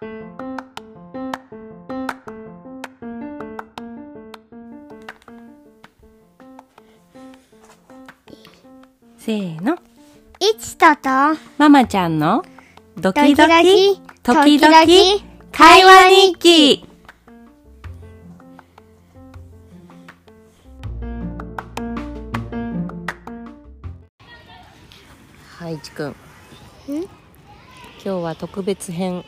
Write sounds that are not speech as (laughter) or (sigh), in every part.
せーの。いちとと、ママちゃんのドドキキドドキキ、時々々会話日記。はい、いちくん？今日は特別編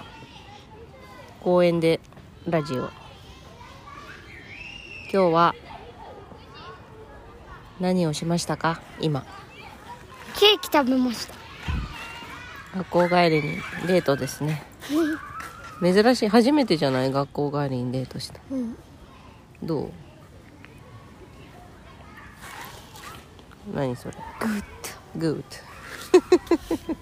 公園でラジオ。今日は何をしましたか？今。ケーキ食べました。学校帰りにデートですね。珍しい。初めてじゃない？学校帰りにデートした。うん。どう？何それ？グッグッ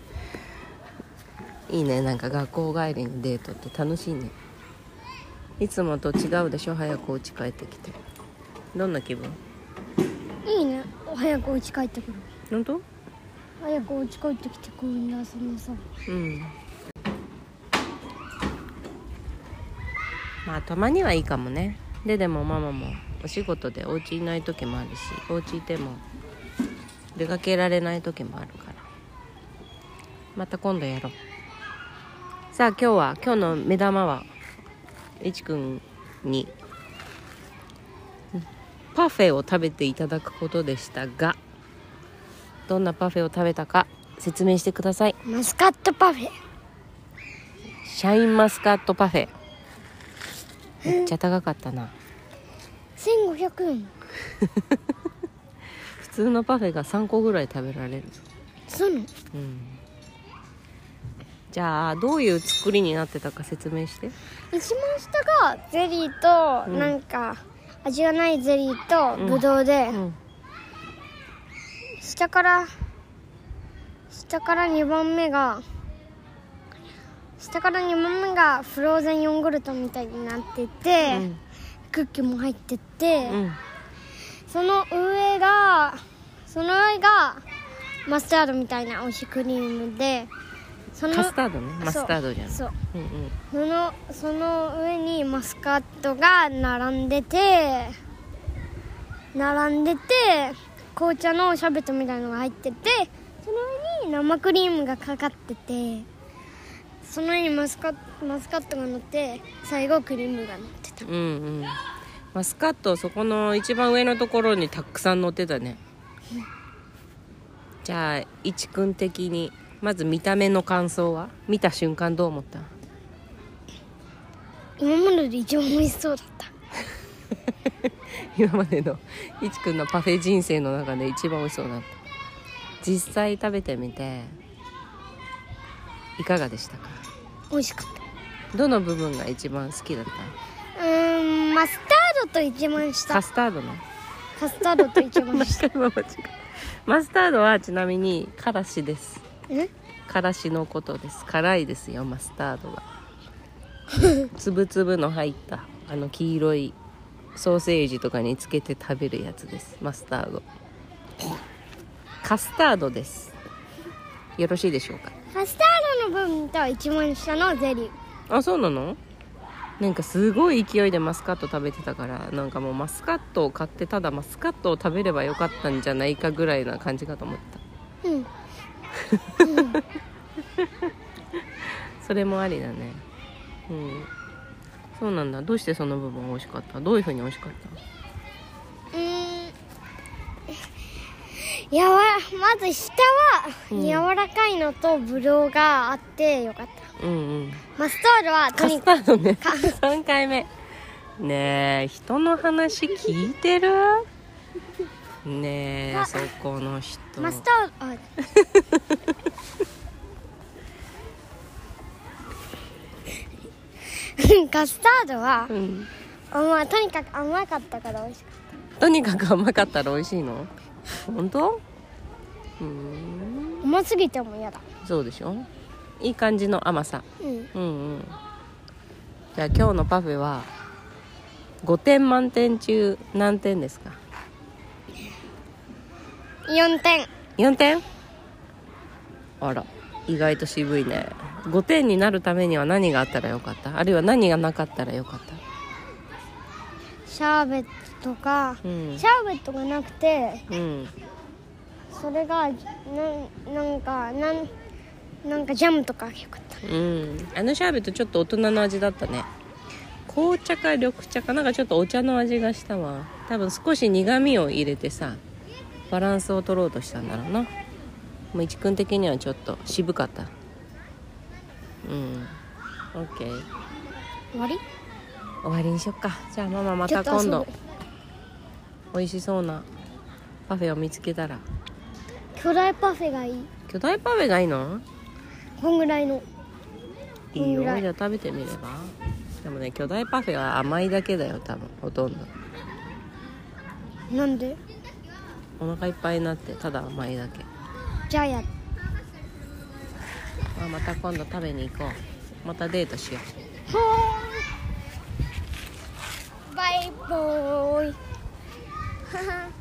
いいね。なんか学校帰りのデートって楽しいね。いつもと違うでしょ？早くお家帰ってきて。どんな気分？ド。いいね。早くお家帰ってくる。本当？早くお家帰ってきて公園で遊んでさ。うん。まあたまにはいいかもね。ででもママもお仕事でお家いない時もあるしお家いても出かけられない時もあるから。また今度やろうさあ今日は今日の目玉はいちくんにパフェを食べていただくことでしたがどんなパフェを食べたか説明してください。マスカットパフェ。シャインマスカットパフェ。めっちゃ高かったな。1500円。(laughs) 普通のパフェが3個ぐらい食べられる。そうなの？うんじゃあどういう作りになってたか説明して。一番下がゼリーと、うんなん。か、味がないゼリーうん。とぶどうで、うん。下から下から2番目が下から2番目がフローゼンヨーグルトみたいになってて、うん。クッキーも入ってて、うん。その上がその上がマスタードみたいな美味しいクリームでそのカスタードね。マスタードじゃんそう。うんうん。そのその上にマスカットが並んでて並んでて紅茶のシャーベットみたいのが入っててその上に生クリームがかかっててその上にマスカマスカットが乗って最後クリームが乗ってた。うんうん。マスカットそこの一番上のところにたくさん乗ってたね。じゃあいちくん的にまず見た目の感想は？見た瞬間どう思った？今までで一番美味しそうだった。(laughs) 今までのいちくんのパフェ人生の中で一番美味しそうだった。実際食べてみていかがでしたか？美味しかった。どの部分が一番好きだった？うーんマスタードと一番下。カスタードねカスタードと一番下。(laughs) マスタードはちなみにからしですえ？からしのことです。辛いですよマスタードは。(laughs) つぶつぶの入ったあの黄色いソーセージとかにつけて食べるやつです。マスタード。カスタードです。よろしいでしょうか？カスタードの部分と一番下のゼリー。あそうなの？なんかすごい勢いでマスカット食べてたからなんかもうマスカットを買ってただマスカットを食べればよかったんじゃないかぐらいな感じかと思った。うんそれもありだね。うん。そうなんだ。どうしてその部分美味しかった？どういう風に美味しかっうーん。やわまず下はうん。柔らかいのとブドウがあってよかった、たうんうん。マスタードはとカスにかタードね。か。3回目。ねえ人の話聞いてる？ねえあそこの人。くマスター (laughs) カスタードはうん。甘いとにかく甘かったから美味しかっとにかく甘かったら美味しいの？本当？うーん。た甘すぎても嫌だ。そうでしょ？いい感じの甘さ。うん。うんうん。じゃあ今日のパフェは5点満点中何点ですか？4点。4点？あら意外と渋いね。5点になるためには何があったらよかった？あるいは何がなかったらよかった？シャーベットとか、うん。シャーベットがなくてうん。それがななんかなんなんかジャムとかよかった。うん。あのシャーベットちょっと大人の味だったね。紅茶か緑茶かなんかちょっとお茶の味がしたわ。多分少し苦味を入れてさバランスを取ろうとしたんだろうな。もう一君的にはちょっと渋かった。うん。オッケー終わり？終わりにしよっか。じゃあママまた今度。美味しそうなパフェを見つけたら。巨大パフェがいい。巨大パフェがいいの？こんぐらいの。いいよ。じゃあ食べてみれば。でもね巨大パフェは甘いだけだよ多分ほとんど。なんで？お腹いっぱいになってただ甘いだけ。じゃあやあまた今度食べに行こう。またデートしよう。バイボーイ。(laughs)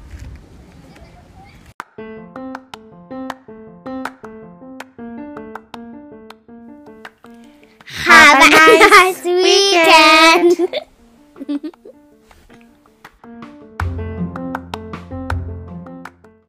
Have a nice weekend. (laughs)